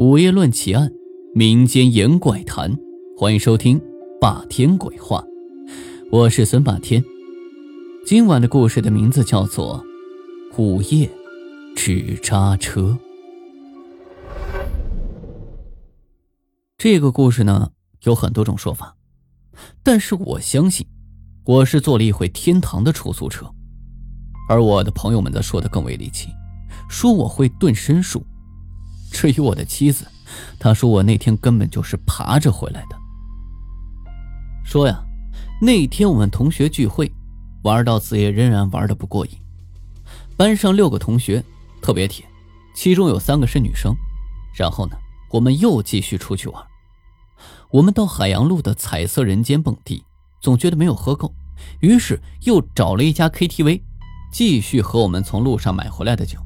午夜论奇案，民间言怪谈，欢迎收听《霸天鬼话》。我是孙霸天。今晚的故事的名字叫做《午夜纸扎车》。这个故事呢有很多种说法，但是我相信，我是坐了一回天堂的出租车，而我的朋友们则说的更为离奇，说我会遁身术。至于我的妻子，她说我那天根本就是爬着回来的。说呀，那天我们同学聚会，玩到子夜仍然玩的不过瘾。班上六个同学特别铁，其中有三个是女生。然后呢，我们又继续出去玩。我们到海洋路的彩色人间蹦迪，总觉得没有喝够，于是又找了一家 KTV，继续喝我们从路上买回来的酒。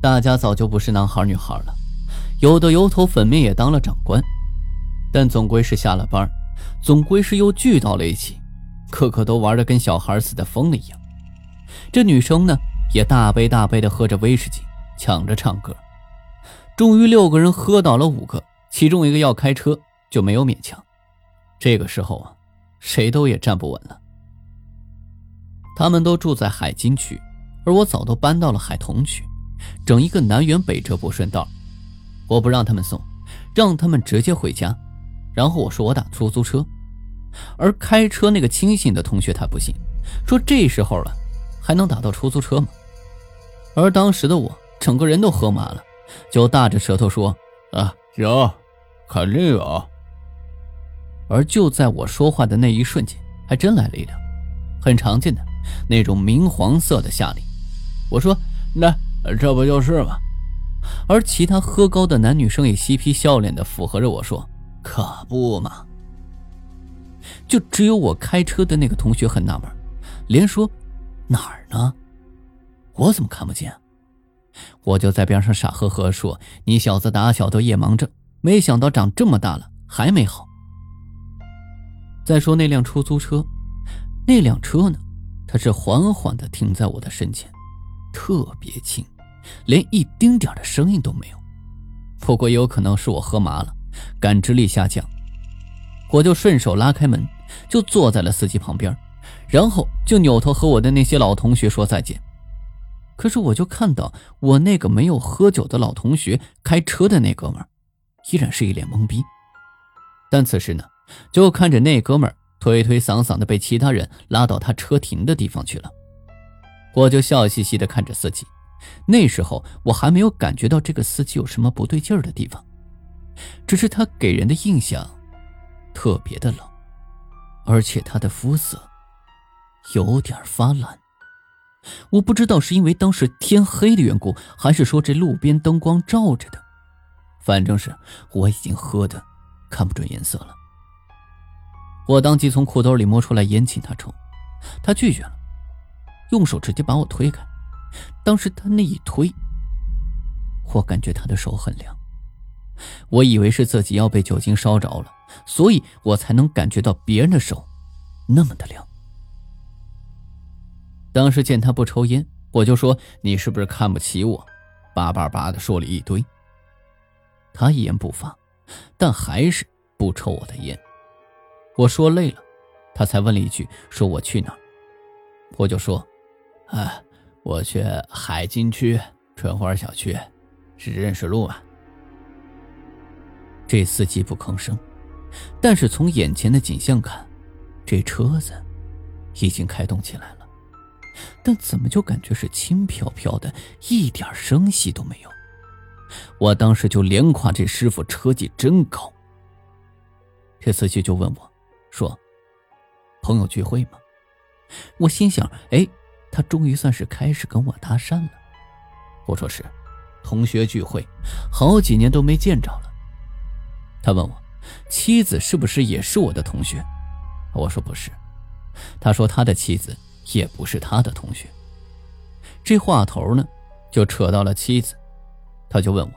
大家早就不是男孩女孩了，有的油头粉面也当了长官，但总归是下了班，总归是又聚到了一起，个个都玩的跟小孩似的，疯了一样。这女生呢，也大杯大杯的喝着威士忌，抢着唱歌。终于六个人喝倒了五个，其中一个要开车，就没有勉强。这个时候啊，谁都也站不稳了。他们都住在海津区，而我早都搬到了海童区。整一个南辕北辙不顺道，我不让他们送，让他们直接回家。然后我说我打出租车，而开车那个清醒的同学他不信，说这时候了还能打到出租车吗？而当时的我整个人都喝麻了，就大着舌头说啊有，肯定有。而就在我说话的那一瞬间，还真来了一辆，很常见的那种明黄色的夏利。我说那。这不就是吗？而其他喝高的男女生也嬉皮笑脸的附和着我说：“可不嘛。”就只有我开车的那个同学很纳闷，连说：“哪儿呢？我怎么看不见？”我就在边上傻呵呵说：“你小子打小都夜盲症，没想到长这么大了还没好。”再说那辆出租车，那辆车呢？它是缓缓的停在我的身前。特别轻，连一丁点的声音都没有。不过也有可能是我喝麻了，感知力下降。我就顺手拉开门，就坐在了司机旁边，然后就扭头和我的那些老同学说再见。可是我就看到我那个没有喝酒的老同学开车的那哥们，依然是一脸懵逼。但此时呢，就看着那哥们推推搡搡的被其他人拉到他车停的地方去了。我就笑嘻嘻地看着司机，那时候我还没有感觉到这个司机有什么不对劲儿的地方，只是他给人的印象特别的冷，而且他的肤色有点发蓝。我不知道是因为当时天黑的缘故，还是说这路边灯光照着的，反正是我已经喝的看不准颜色了。我当即从裤兜里摸出来烟请他抽，他拒绝了。用手直接把我推开，当时他那一推，我感觉他的手很凉，我以为是自己要被酒精烧着了，所以我才能感觉到别人的手那么的凉。当时见他不抽烟，我就说：“你是不是看不起我？”叭叭叭的说了一堆。他一言不发，但还是不抽我的烟。我说累了，他才问了一句：“说我去哪儿？”我就说。啊，我去海津区春花小区，是认识路吗？这司机不吭声，但是从眼前的景象看，这车子已经开动起来了，但怎么就感觉是轻飘飘的，一点声息都没有？我当时就连夸这师傅车技真高。这司机就问我，说：“朋友聚会吗？”我心想，哎。他终于算是开始跟我搭讪了。我说是，同学聚会，好几年都没见着了。他问我，妻子是不是也是我的同学？我说不是。他说他的妻子也不是他的同学。这话头呢，就扯到了妻子。他就问我，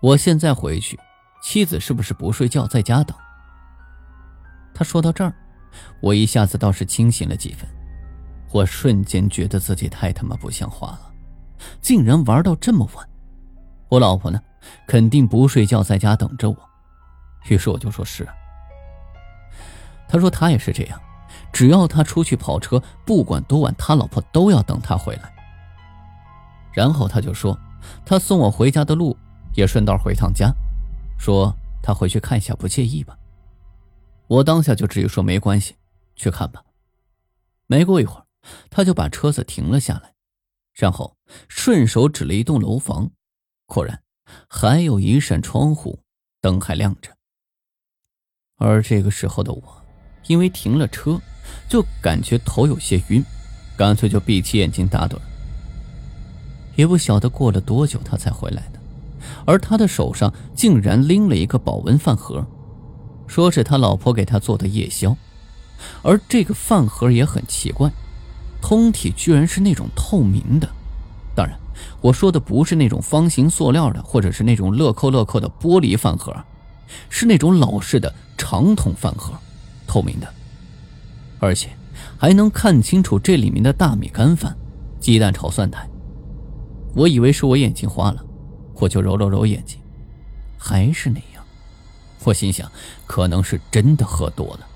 我现在回去，妻子是不是不睡觉在家等？他说到这儿，我一下子倒是清醒了几分。我瞬间觉得自己太他妈不像话了，竟然玩到这么晚。我老婆呢，肯定不睡觉在家等着我。于是我就说是。啊他说他也是这样，只要他出去跑车，不管多晚，他老婆都要等他回来。然后他就说，他送我回家的路也顺道回趟家，说他回去看一下，不介意吧？我当下就直接说没关系，去看吧。没过一会儿，他就把车子停了下来，然后顺手指了一栋楼房，果然还有一扇窗户灯还亮着。而这个时候的我，因为停了车，就感觉头有些晕，干脆就闭起眼睛打盹。也不晓得过了多久，他才回来的，而他的手上竟然拎了一个保温饭盒。说是他老婆给他做的夜宵，而这个饭盒也很奇怪，通体居然是那种透明的。当然，我说的不是那种方形塑料的，或者是那种乐扣乐扣的玻璃饭盒，是那种老式的长筒饭盒，透明的，而且还能看清楚这里面的大米干饭、鸡蛋炒蒜苔。我以为是我眼睛花了，我就揉了揉眼睛，还是那样。我心想，可能是真的喝多了。